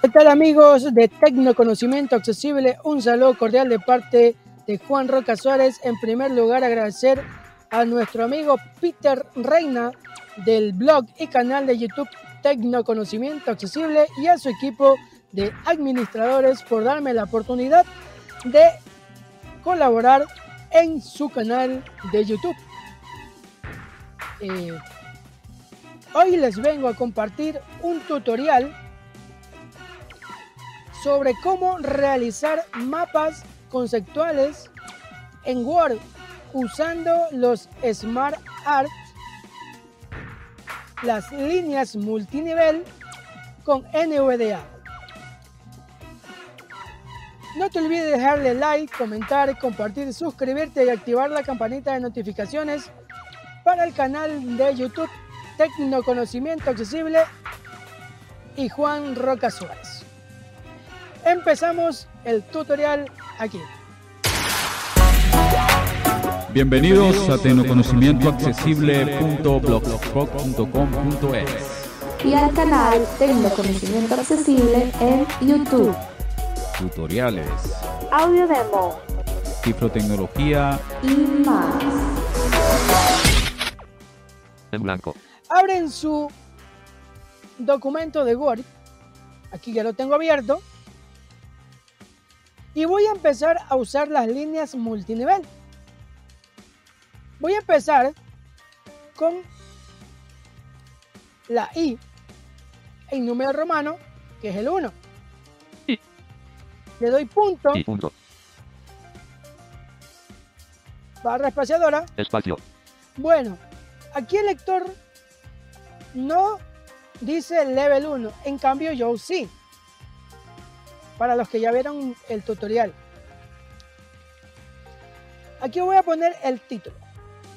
¿Qué tal amigos de Tecnoconocimiento Accesible? Un saludo cordial de parte de Juan Roca Suárez. En primer lugar agradecer a nuestro amigo Peter Reina del blog y canal de YouTube Tecnoconocimiento Accesible y a su equipo de administradores por darme la oportunidad de colaborar en su canal de YouTube. Eh, hoy les vengo a compartir un tutorial sobre cómo realizar mapas conceptuales en Word usando los Smart Art, las líneas multinivel con NVDA. No te olvides de dejarle like, comentar, compartir, suscribirte y activar la campanita de notificaciones para el canal de YouTube Tecnoconocimiento Accesible y Juan Roca Suárez. Empezamos el tutorial aquí. Bienvenidos a tecnoconocimientoaccesible.blogspot.com.es y al canal Tecnoconocimiento Accesible en YouTube. Tutoriales, Audio demo cifrotecnología y más. En blanco. Abren su documento de Word. Aquí ya lo tengo abierto. Y voy a empezar a usar las líneas multinivel. Voy a empezar con la I en número romano, que es el 1. I. Le doy punto, punto. barra espaciadora. Espacio. Bueno, aquí el lector no dice level 1, en cambio yo sí. Para los que ya vieron el tutorial. Aquí voy a poner el título.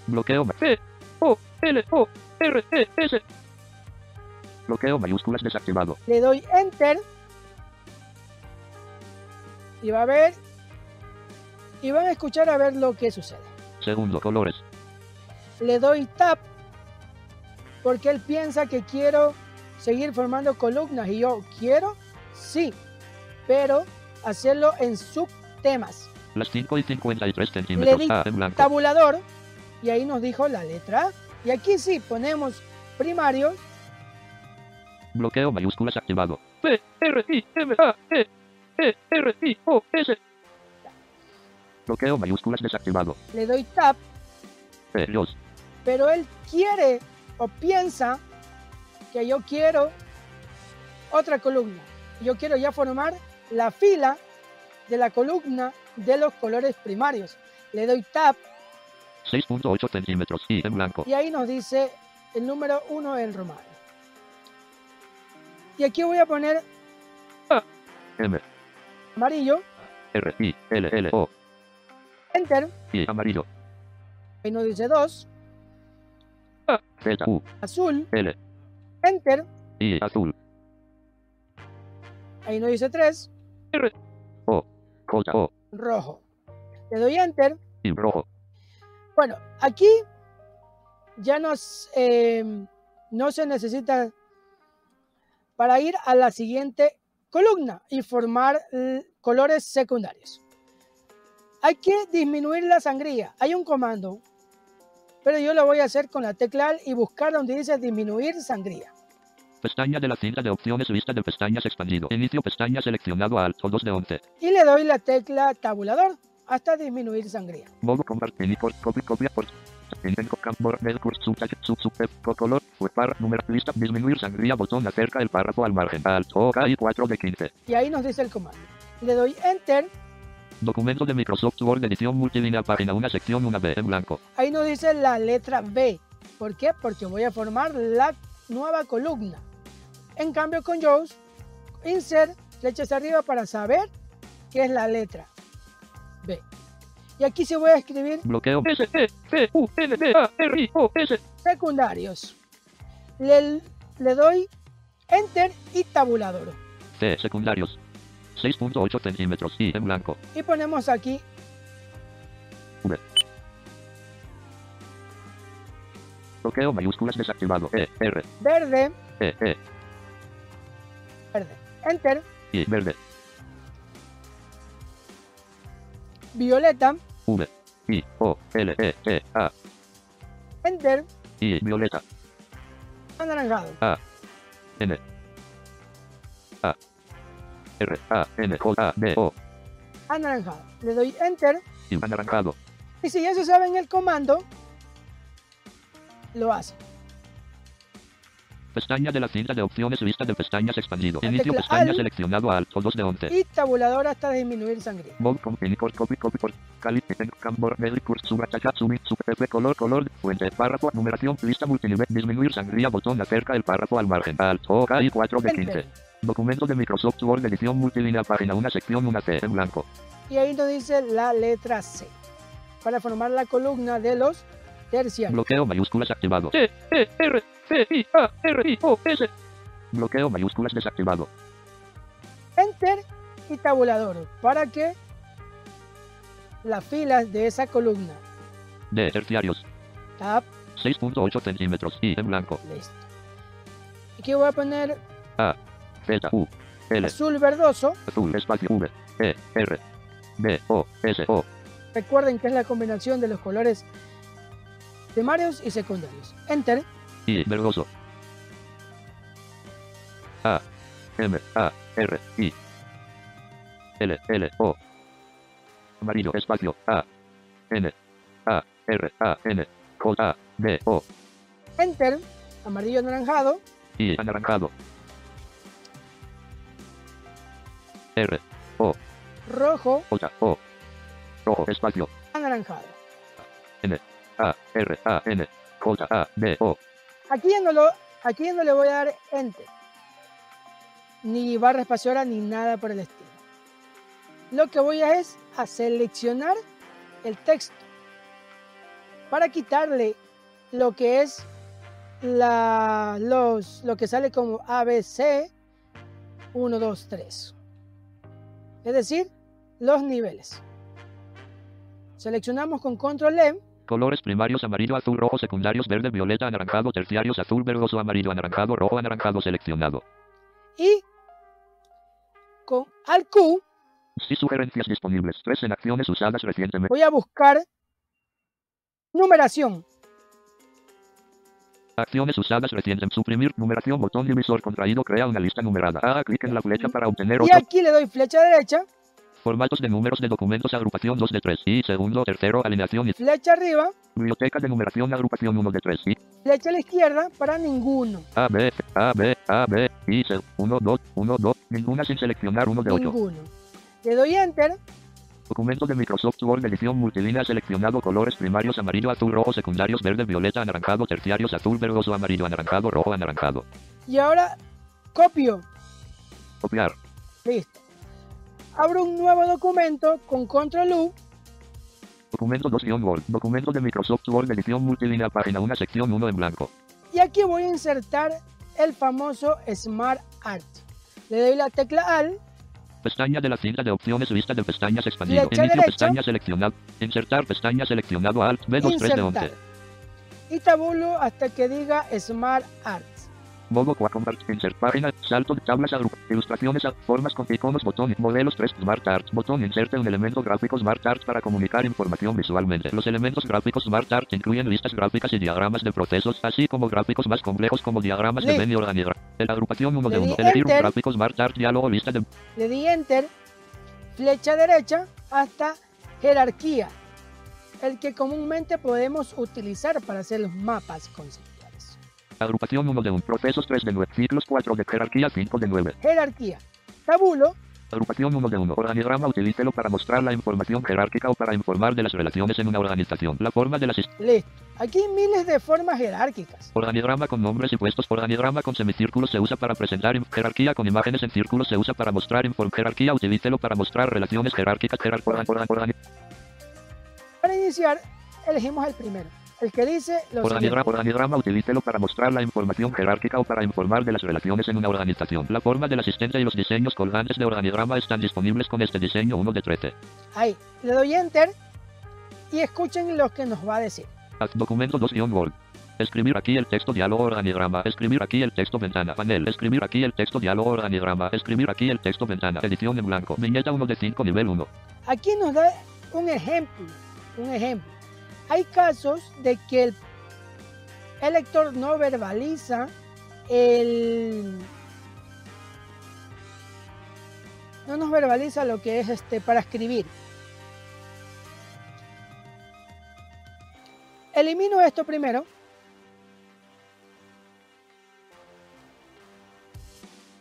Bloqueo. P. O. L. O. R. E. S. Bloqueo mayúsculas desactivado. Le doy enter. Y va a ver. Y van a escuchar a ver lo que sucede. Segundo. Colores. Le doy tab. Porque él piensa que quiero seguir formando columnas. Y yo quiero, sí. Pero hacerlo en subtemas. Las 5 y 53 Le centímetros. di A. En blanco. tabulador. Y ahí nos dijo la letra. Y aquí sí ponemos primario. Bloqueo mayúsculas activado. P. R. I. M. A. E. E. R. I. O. S. Bloqueo mayúsculas desactivado. Le doy tab. P. Los. pero él quiere o piensa que yo quiero otra columna. Yo quiero ya formar la fila de la columna de los colores primarios. Le doy tab 6.8 centímetros. Y en blanco. y ahí nos dice el número 1 en romano. Y aquí voy a poner M. amarillo, R. I. L. L. O. enter, Y amarillo. ahí nos dice 2, Z. U. azul, L. enter, Y azul. ahí nos dice 3, J. O. rojo. Le doy enter Y rojo. Bueno, aquí ya nos, eh, no se necesita para ir a la siguiente columna y formar colores secundarios. Hay que disminuir la sangría. Hay un comando, pero yo lo voy a hacer con la tecla y buscar donde dice disminuir sangría. Pestaña de la cinta de opciones, lista de pestañas expandido. Inicio pestaña seleccionado a Alt 2 de 11. Y le doy la tecla tabulador hasta disminuir sangría. Modo compartir por copy copia por Intento campo del curso sub sub color para número lista disminuir sangría botón acerca el párrafo al margen alt OK y 4 de 15 Y ahí nos dice el comando. Le doy enter, documento de Microsoft Word edición multilínea página una sección una B en blanco ahí nos dice la letra B. ¿Por qué? Porque voy a formar la nueva columna. En cambio con Jaws, insert, flechas arriba para saber qué es la letra B. Y aquí sí voy a escribir bloqueo S E C U N D A R I O S secundarios. Le, le doy enter y tabulador. C secundarios 6.8 centímetros y en blanco Y ponemos aquí V bloqueo mayúsculas desactivado E R verde, E E verde. Enter, Y verde. violeta, V. I. O. L. E. E. A. Enter, I. Violeta. anaranjado. A. N. A. R. A. N. J. A. D. O. anaranjado. Le doy Enter Y anaranjado. y si ya se saben el comando, lo hace. Pestaña de la cinta de opciones vista de pestañas expandido. La Inicio pestaña seleccionado alto 2 de 11. Y tabulador hasta disminuir sangría. Mode company copy copy copy por cali en cambor medio curso suba chacha in, super F, color color fuente párrafo numeración lista multinivel disminuir sangría botón acerca el párrafo al margen alt OK y 4 de 15 Enter. documento de Microsoft Word edición multilínea página una sección una C en blanco Y ahí nos dice la letra C. Para formar la columna de los terciarios. bloqueo mayúsculas activado T E R C O bloqueo mayúsculas desactivado Enter y tabulador. Para que las filas de esa columna. D terciarios Tab, 6.8 centímetros y en blanco listo. Aquí voy a poner A Z U L azul verdoso. azul espacio V E R B O S O Recuerden que es la combinación de los colores primarios y secundarios. Enter, I verdoso. A M A R I. L L O. Amarillo espacio A. N A R A N. J A D O. Enter, amarillo anaranjado, I anaranjado. R O. Rojo, J O. Rojo espacio. Anaranjado. A R A N. J A D O Aquí no, lo, aquí no le voy a dar enter. Ni barra espaciadora ni nada por el estilo. Lo que voy a es a seleccionar el texto para quitarle lo que es la, los, lo que sale como ABC 1, 2, 3. Es decir, los niveles. Seleccionamos con control M Colores primarios amarillo, azul, rojo, secundarios, verde, violeta, anaranjado, terciarios, azul, verdoso, amarillo, anaranjado, rojo, anaranjado seleccionado. y con al Q Sí, sugerencias disponibles. Tres en acciones usadas recientemente. voy a buscar numeración. Acciones usadas recientemente. Suprimir numeración, botón divisor contraído, crea una lista numerada. Haga clic en la flecha para obtener Y otro. aquí le doy flecha derecha, Formatos de números de documentos, agrupación 2 de 3. Y segundo, tercero, alineación y flecha arriba, biblioteca de numeración, agrupación 1 de 3. Y flecha a la izquierda para ninguno. A, B, A, B, A, B, y 1, 2, 1, 2. Ninguna sin seleccionar 1 de 8. Ninguno. Le doy enter Documento de Microsoft Word edición multilínea seleccionado colores primarios amarillo, azul, rojo, secundarios, verde, violeta, anaranjado, terciarios, azul, verdoso, amarillo, anaranjado, rojo, anaranjado. y ahora copio. Copiar. Listo. Abro un nuevo documento con control U Documento 2 Word. Documento de Microsoft Word edición multilínea página 1 sección 1 en blanco. y aquí voy a insertar el famoso Smart Art. Le doy la tecla AL, Pestaña de la cinta de opciones vista de pestañas expandido. Inicio pestaña seleccionado. Insertar pestaña seleccionado Alt B2 3 de insertar. 11. Y tabulo hasta que diga Smart Art. Modo 4 Insert página. Salto de tablas agrupa. Ilustraciones a formas con iconos botón. Modelos 3 Smart Art. Botón inserte un elemento gráfico Smart Art para comunicar información visualmente. Los elementos gráficos Smart Art incluyen listas gráficas y diagramas de procesos, así como gráficos más complejos como diagramas de y organigrama. De la agrupación 1 de Le di 1. Elegir un gráfico Smart Art diálogo lista de Le di enter, flecha derecha hasta jerarquía, el que comúnmente podemos utilizar para hacer los mapas conceptuales. Agrupación 1 de 1. Procesos 3 de 9. Ciclos 4 de jerarquía 5 de 9. Jerarquía. Tabulo, Agrupación 1 de 1. Organigrama utilícelo para mostrar la información jerárquica o para informar de las relaciones en una organización. La forma de las listo. Aquí hay miles de formas jerárquicas. Organigrama con nombres y puestos. Organigrama con semicírculos se usa para presentar jerarquía con imágenes en círculos se usa para mostrar inform jerarquía. Utilícelo para mostrar relaciones jerárquicas. Jerar- Para iniciar, elegimos el primero, el que dice lo Organigrama, organigrama utilícelo para mostrar la información jerárquica o para informar de las relaciones en una organización. La forma del asistente y los diseños colgantes de organigrama están disponibles con este diseño 1 de 13. Ahí, le doy enter y escuchen lo que nos va a decir. Documento 2 Word. Escribir aquí el texto diálogo organigrama. Escribir aquí el texto ventana. Panel. Escribir aquí el texto diálogo organigrama. Escribir aquí el texto ventana. Edición en blanco. Viñeta 1 de 5 nivel 1. Aquí nos da un ejemplo, un ejemplo. Hay casos de que el, el lector no verbaliza el no nos verbaliza lo que es este para escribir. Elimino esto primero.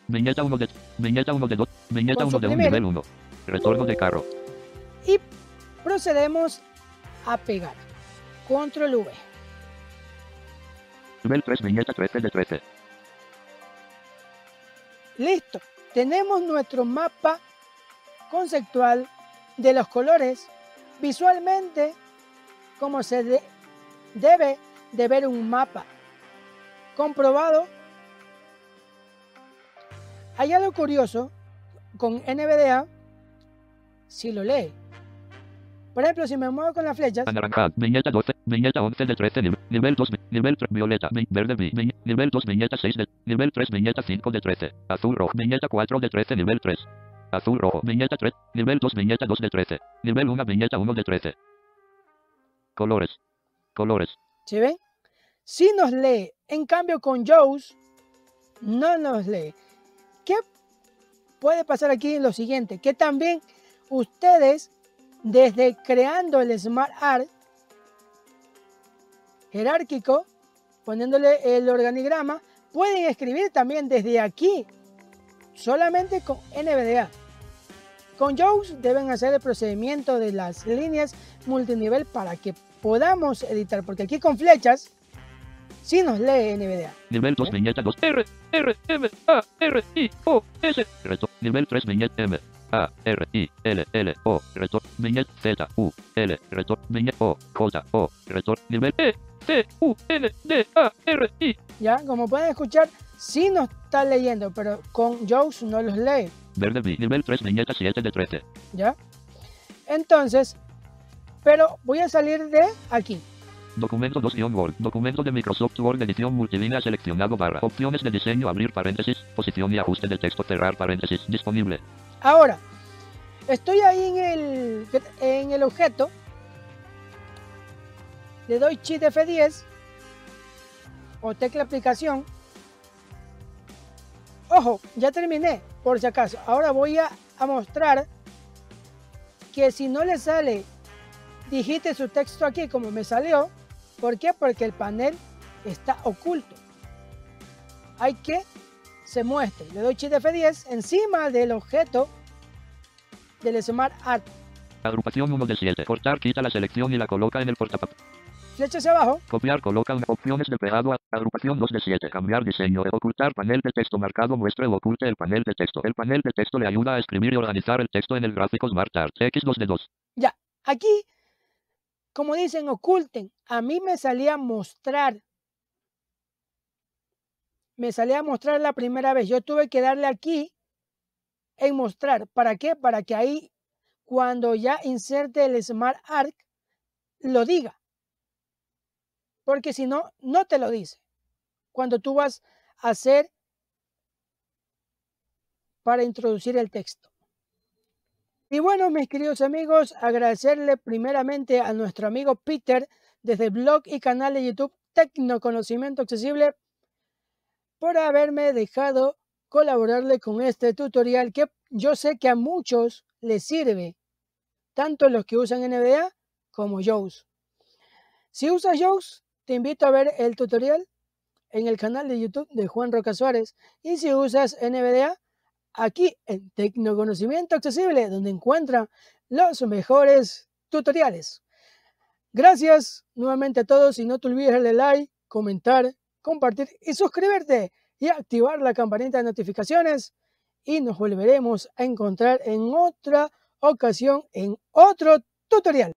Viñeta 1 de Viñeta 1 de 2. Viñeta Con 1 de 1 suprimir. nivel 1. Retorno de carro. y procedemos a pegar. Control V. Nivel 3 viñeta 13 de 13. Listo. Tenemos nuestro mapa conceptual de los colores visualmente como se de- debe de ver un mapa comprobado. Hay algo curioso con NVDA si lo lee. Por ejemplo, si me muevo con las flechas, Anaranjado. Viñeta 12. Viñeta 11 de 13. Nivel, nivel 2. vi- Nivel 3. Violeta. vi- Verde. Nivel 2. Viñeta 6 de. Nivel 3. Viñeta 5 de 13. Azul rojo. Viñeta 4 de 13. Nivel 3. Azul rojo. Viñeta 3. Nivel 2. Viñeta 2 de 13. Nivel 1. Viñeta 1 de 13. Colores. Colores. ¿sí ven? Si nos lee. En cambio, con Jaws no nos lee. ¿Qué puede pasar aquí? Lo siguiente, que también ustedes, desde creando el Smart Art jerárquico, poniéndole el organigrama, pueden escribir también desde aquí, solamente con NVDA. Con Jaws deben hacer el procedimiento de las líneas multinivel para que podamos editar, porque aquí con flechas sí nos lee NVDA. Nivel 2. ¿Eh? Viñeta 2. R. R. M. A. R. I. O. S. Reto. Nivel 3. Viñeta M. A. R. I. L. L. O. Reto. Viñeta Z. U. L. Reto. Viñeta O. J. O. Reto. Nivel E. C. U. N. D. A. R. I. Ya, como pueden escuchar, sí nos está leyendo, pero con Jaws no los lee. Verde B. Nivel 3. Viñeta 7 de 13. ¿Ya? Entonces, pero voy a salir de aquí. Documento 2 Word. Documento de Microsoft Word edición multilínea seleccionado barra. Opciones de diseño abrir paréntesis. Posición y ajuste del texto cerrar paréntesis. Disponible. Ahora, estoy ahí en el, en el objeto. Le doy Shift F10 o tecla aplicación. Ojo, ya terminé, por si acaso. Ahora voy a, mostrar que si no le sale, digite su texto aquí como me salió. ¿Por qué? Porque el panel está oculto. Hay que se muestre. Le doy Shift F10 encima del objeto del Smart Art. Agrupación 1 de 7. Cortar quita la selección y la coloca en el portapapel. Flecha hacia abajo. Copiar coloca una opciones de pegado a agrupación 2 de 7. Cambiar diseño. Ocultar panel de texto marcado muestre o oculte el panel de texto. El panel de texto le ayuda a escribir y organizar el texto en el gráfico Smart Art. X2 de 2. Aquí, como dicen, oculten. A mí me salía mostrar. Me salía mostrar la primera vez. Yo tuve que darle aquí en mostrar. ¿Para qué? Para que ahí, cuando ya inserte el Smart Arc, lo diga. Porque si no, no te lo dice. Cuando tú vas a hacer para introducir el texto. Y bueno, mis queridos amigos, agradecerle primeramente a nuestro amigo Peter desde el blog y canal de YouTube Tecnoconocimiento Accesible por haberme dejado colaborarle con este tutorial que yo sé que a muchos les sirve, tanto los que usan NVDA como Jaws. Si usas Jaws, te invito a ver el tutorial en el canal de YouTube de Juan Roca Suárez. Y si usas NVDA, aquí en Tecnoconocimiento Accesible, donde encuentran los mejores tutoriales. Gracias nuevamente a todos y no te olvides darle like, comentar, compartir y suscribirte y activar la campanita de notificaciones y nos volveremos a encontrar en otra ocasión en otro tutorial.